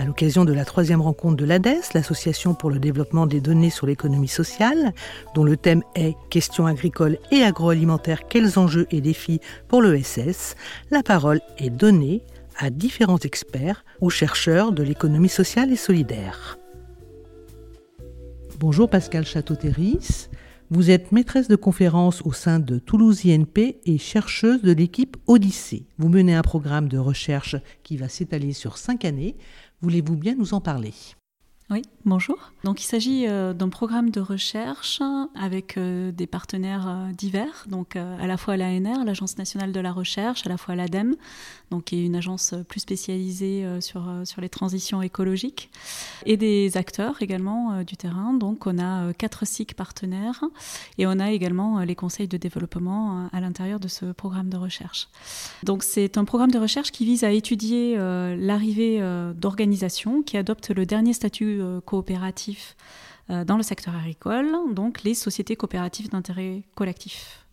À l'occasion de la troisième rencontre de l'ADES, l'Association pour le développement des données sur l'économie sociale, dont le thème est Questions agricoles et agroalimentaires, quels enjeux et défis pour l'ESS, la parole est donnée à différents experts ou chercheurs de l'économie sociale et solidaire. Bonjour Pascal Château-Terris. Vous êtes maîtresse de conférence au sein de Toulouse INP et chercheuse de l'équipe Odyssée. Vous menez un programme de recherche qui va s'étaler sur cinq années Voulez-vous bien nous en parler? Oui, bonjour. Donc il s'agit euh, d'un programme de recherche avec euh, des partenaires euh, divers, donc à la fois l'ANR, l'Agence nationale de la recherche, à la fois l'ADEME, donc qui est une agence plus spécialisée sur, sur les transitions écologiques, et des acteurs également du terrain. Donc on a quatre SIC partenaires et on a également les conseils de développement à l'intérieur de ce programme de recherche. Donc c'est un programme de recherche qui vise à étudier l'arrivée d'organisations qui adoptent le dernier statut euh, coopératifs euh, dans le secteur agricole, donc les sociétés coopératives d'intérêt collectif.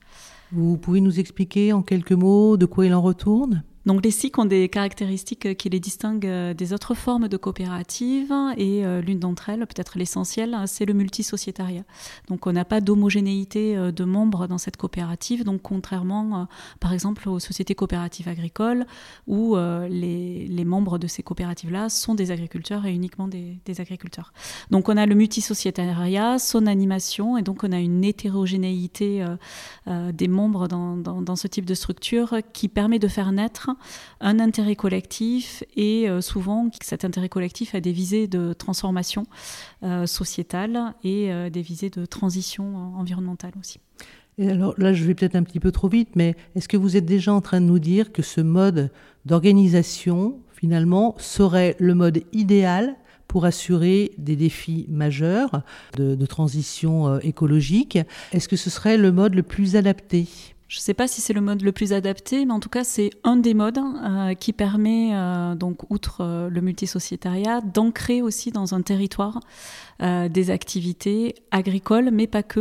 Vous pouvez nous expliquer en quelques mots de quoi il en retourne? Donc les SIC ont des caractéristiques qui les distinguent euh, des autres formes de coopératives et euh, l'une d'entre elles, peut-être l'essentiel, hein, c'est le multisociétariat. Donc on n'a pas d'homogénéité euh, de membres dans cette coopérative, donc contrairement par exemple aux sociétés coopératives agricoles où les, membres de ces coopératives-là sont des agriculteurs et uniquement des, agriculteurs. Donc on a le multisociétariat, son animation et donc on a une hétérogénéité des membres dans ce type de structure qui permet de faire naître un intérêt collectif et euh, souvent cet intérêt collectif a des visées de transformation euh, sociétale et euh, des visées de transition environnementale aussi. Et alors là, je vais peut-être un petit peu trop vite, mais est-ce que vous êtes déjà en train de nous dire que ce mode d'organisation, finalement, serait le mode idéal pour assurer des défis majeurs de, de transition écologique? Est-ce que ce serait le mode le plus adapté? Je ne sais pas si c'est le mode le plus adapté, mais en tout cas, c'est un des modes euh, qui permet, euh, donc, outre euh, le multisociétariat, d'ancrer aussi dans un territoire des activités agricoles, mais pas que.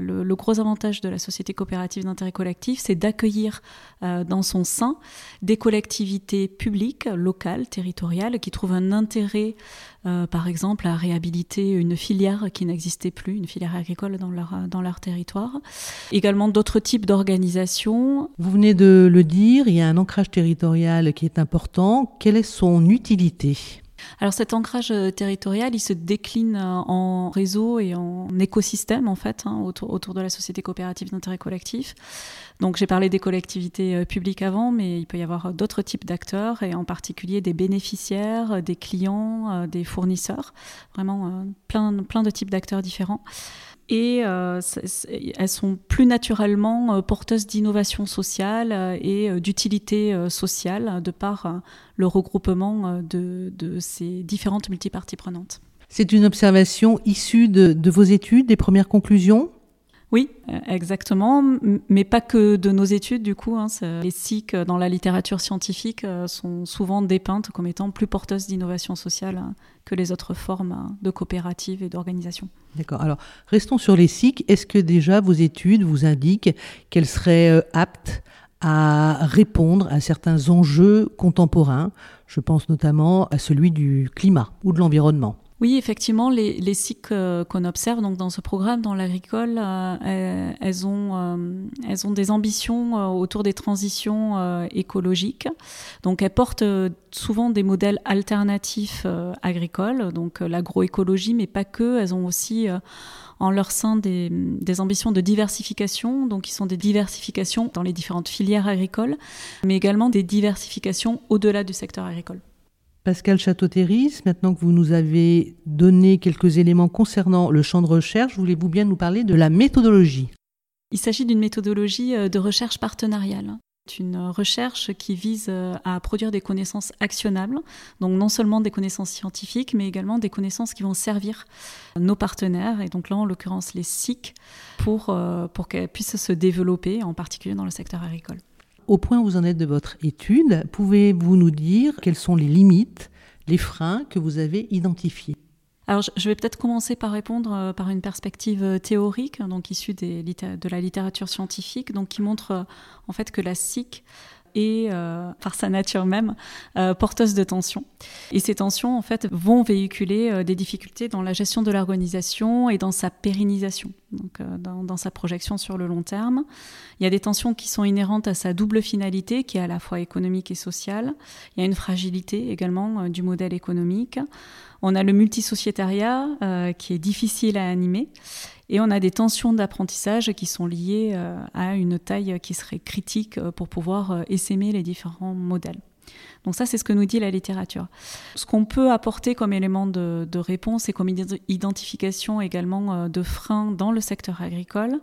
Le, le, gros avantage de la société coopérative d'intérêt collectif, c'est d'accueillir dans son sein des collectivités publiques, locales, territoriales, qui trouvent un intérêt euh, par exemple, à réhabiliter une filière qui n'existait plus, une filière agricole dans leur, dans leur territoire. Également d'autres types d'organisations. Vous venez de le dire, il y a un ancrage territorial qui est important. Quelle est son utilité? Alors cet ancrage euh, territorial, il se décline euh, en réseau et en écosystème en fait hein, autour, autour de la société coopérative d'intérêt collectif. Donc j'ai parlé des collectivités euh, publiques avant, mais il peut y avoir d'autres types d'acteurs et en particulier des bénéficiaires, des clients, des fournisseurs, vraiment plein, plein de types d'acteurs différents et euh, elles sont plus naturellement euh, porteuses d'innovation sociale euh, et d'utilité sociale de par le regroupement de, ces différentes multiparties prenantes. C'est une observation issue de vos études, des premières conclusions? Oui, euh, exactement, mais pas que de nos études du coup. Hein, les SIC euh, dans la littérature scientifique euh, sont souvent dépeintes comme étant plus porteuses d'innovation sociale hein, que les autres formes hein, de coopératives et d'organisation. D'accord. Alors, restons sur les SIC. Est-ce que déjà vos études vous indiquent qu'elles seraient aptes à répondre à certains enjeux contemporains? Je pense notamment à celui du climat ou de l'environnement. Oui, effectivement, les, les cycles euh, qu'on observe donc dans ce programme, dans l'agricole, euh, elles, ont, euh, elles ont des ambitions autour des transitions écologiques. Donc, elles portent souvent des modèles alternatifs agricoles, donc l'agroécologie, mais pas que. Elles ont aussi en leur sein des, des, ambitions de diversification, donc qui sont des diversifications dans les différentes filières agricoles, mais également des diversifications au-delà du secteur agricole. Pascal Château-Terris, maintenant que vous nous avez donné quelques éléments concernant le champ de recherche, voulez-vous bien nous parler de la méthodologie Il s'agit d'une méthodologie euh, de recherche partenariale. Une recherche qui vise euh, à produire des connaissances actionnables, donc non seulement des connaissances scientifiques, mais également des connaissances qui vont servir nos partenaires, et donc là en l'occurrence les SIC, euh, pour qu'elles puissent se développer, en particulier dans le secteur agricole. Au point où vous en êtes de votre étude, pouvez-vous nous dire quelles sont les limites, les freins que vous avez identifiés? Alors, je vais peut-être commencer par répondre euh, par une perspective euh, théorique, donc issue de la littérature scientifique, donc qui montre euh, en fait que la SIC et euh, par sa nature même euh, porteuse de tensions. Et ces tensions, en fait, vont véhiculer euh, des difficultés dans la gestion de l'organisation et dans sa pérennisation, donc dans, dans, sa projection sur le long terme. Il y a des tensions qui sont inhérentes à sa double finalité, qui est à la fois économique et sociale. Il y a une fragilité également du modèle économique. On a le multisociétariat qui est difficile à animer. Et on a des tensions d'apprentissage qui sont liées euh, à une taille qui serait critique euh, pour pouvoir euh, essaimer les différents modèles. Donc ça, c'est ce que nous dit la littérature. Ce qu'on peut apporter comme élément de, réponse et comme identification également de freins dans le secteur agricole,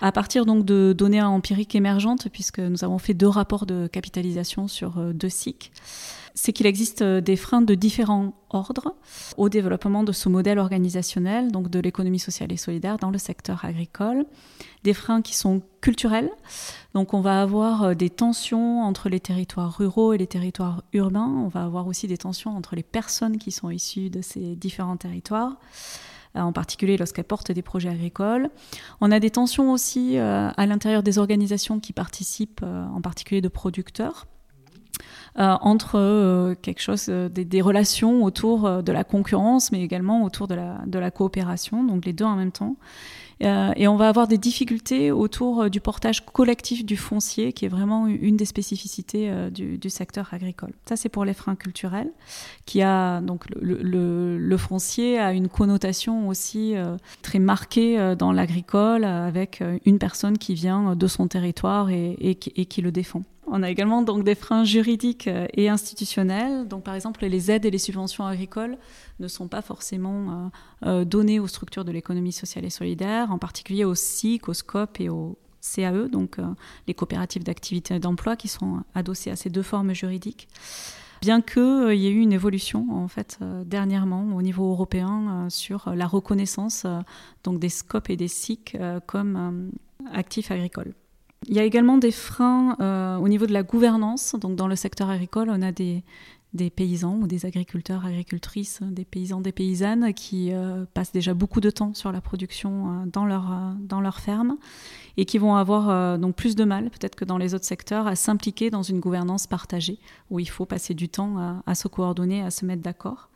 à partir donc de données empiriques émergentes, puisque nous avons fait deux rapports de capitalisation sur deux cycles, c'est qu'il existe euh, des freins de différents ordres au développement de ce modèle organisationnel, donc de l'économie sociale et solidaire dans le secteur agricole. Des freins qui sont culturels, donc on va avoir euh, des tensions entre les territoires ruraux et les territoires urbains, on va avoir aussi des tensions entre les personnes qui sont issues de ces différents territoires euh, en particulier lorsqu'elles portent des projets agricoles. On a des tensions aussi à l'intérieur des organisations qui participent, en particulier de producteurs, euh, entre euh, quelque chose, euh, des, relations autour de la concurrence, mais également autour de la, coopération, donc les deux en même temps. et on va avoir des difficultés autour du portage collectif du foncier, qui est vraiment une des spécificités du, secteur agricole. Ça, c'est pour les freins culturels, qui a donc le, foncier a une connotation aussi très marquée dans l'agricole, avec une personne qui vient de son territoire et qui le défend. On a également donc des freins juridiques euh, et institutionnels. Donc par exemple, les aides et les subventions agricoles ne sont pas forcément euh, euh, données aux structures de l'économie sociale et solidaire, en particulier au SIC, au SCOP et au CAE, donc les coopératives d'activité et d'emploi qui sont adossées à ces deux formes juridiques. Bien qu'il y ait eu une évolution en fait dernièrement au niveau européen sur la reconnaissance donc des SCOP et des SIC comme actifs agricoles. Il y a également des freins euh, au niveau de la gouvernance. Donc dans le secteur agricole, on a des, paysans ou des agriculteurs, agricultrices, des paysans, des paysannes qui euh, passent déjà beaucoup de temps sur la production euh, dans, leur, dans leur ferme et qui vont avoir donc plus de mal, peut-être que dans les autres secteurs, à s'impliquer dans une gouvernance partagée où il faut passer du temps à, à se coordonner, à se mettre d'accord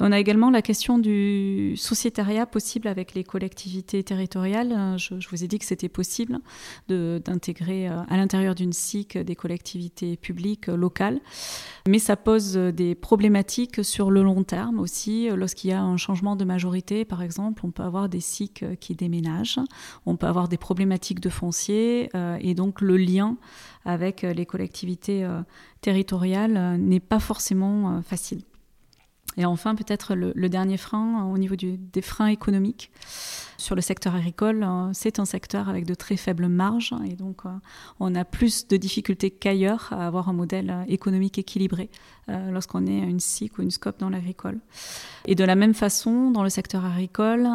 on a également la question du sociétariat possible avec les collectivités territoriales. Euh, je, vous ai dit que c'était possible d'intégrer euh, à l'intérieur d'une SIC des collectivités publiques euh, locales, mais ça pose des problématiques sur le long terme aussi. Lorsqu'il y a un changement de majorité, par exemple, on peut avoir des SIC qui déménagent, on peut avoir des problématiques de foncier, et donc le lien avec les collectivités territoriales n'est pas forcément facile. Et enfin, peut-être le, dernier frein euh, au niveau des freins économiques. Sur le secteur agricole, euh, c'est un secteur avec de très faibles marges et donc euh, on a plus de difficultés qu'ailleurs à avoir un modèle économique équilibré lorsqu'on est une SIC ou une SCOP dans l'agricole. Et de la même façon, dans le secteur agricole,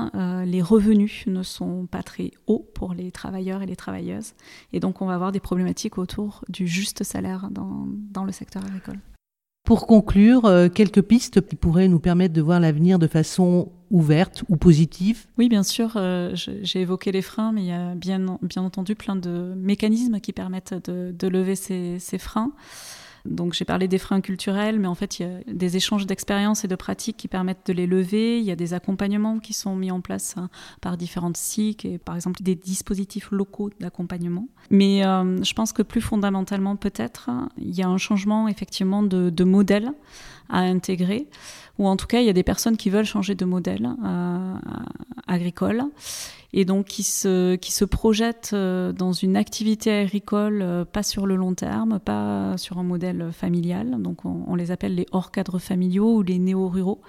les revenus ne sont pas très hauts pour les travailleurs et les travailleuses et donc on va avoir des problématiques autour du juste salaire dans le secteur agricole. Pour conclure, euh, quelques pistes qui pourraient nous permettre de voir l'avenir de façon ouverte ou positive Oui, bien sûr. Euh, j'ai évoqué les freins, mais il y a bien, entendu plein de mécanismes qui permettent de, lever ces freins. Donc j'ai parlé des freins culturels, mais en fait il y a des échanges d'expériences et de pratiques qui permettent de les lever. Il y a des accompagnements qui sont mis en place hein, par différentes SIC et par exemple des dispositifs locaux d'accompagnement. Mais euh, je pense que plus fondamentalement peut-être, il y a un changement effectivement de, de modèle à intégrer, ou en tout cas il y a des personnes qui veulent changer de modèle euh, agricole et donc qui se, qui se projettent euh, dans une activité agricole euh, pas sur le long terme, pas sur un modèle familial, donc on, les appelle les hors cadres familiaux ou les néo-ruraux.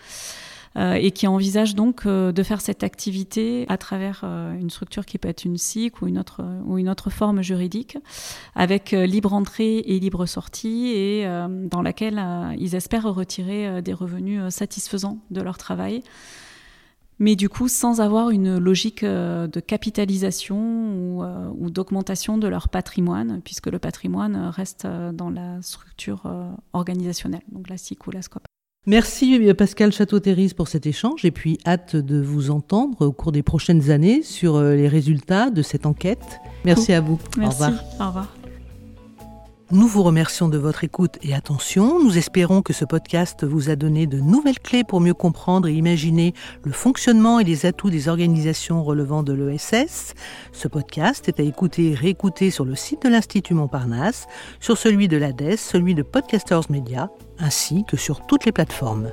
Euh, et qui envisagent donc de faire cette activité à travers une structure qui peut être une SIC ou une autre, ou une autre forme juridique, avec libre entrée et libre sortie, et dans laquelle ils espèrent retirer des revenus satisfaisants de leur travail mais du coup sans avoir une logique euh, de capitalisation ou, euh, ou d'augmentation de leur patrimoine, puisque le patrimoine reste dans la structure organisationnelle, donc la SIC ou la SCOP. Merci Pascal Château-Thérèse pour cet échange et puis hâte de vous entendre au cours des prochaines années sur les résultats de cette enquête. Merci à vous. Merci. Au revoir. Au revoir. Nous vous remercions de votre écoute et attention. Nous espérons que ce podcast vous a donné de nouvelles clés pour mieux comprendre et imaginer le fonctionnement et les atouts des organisations relevant de l'ESS. Ce podcast est à écouter et réécouter sur le site de l'Institut Montparnasse, sur celui de l'ADES, celui de Podcasters Media, ainsi que sur toutes les plateformes.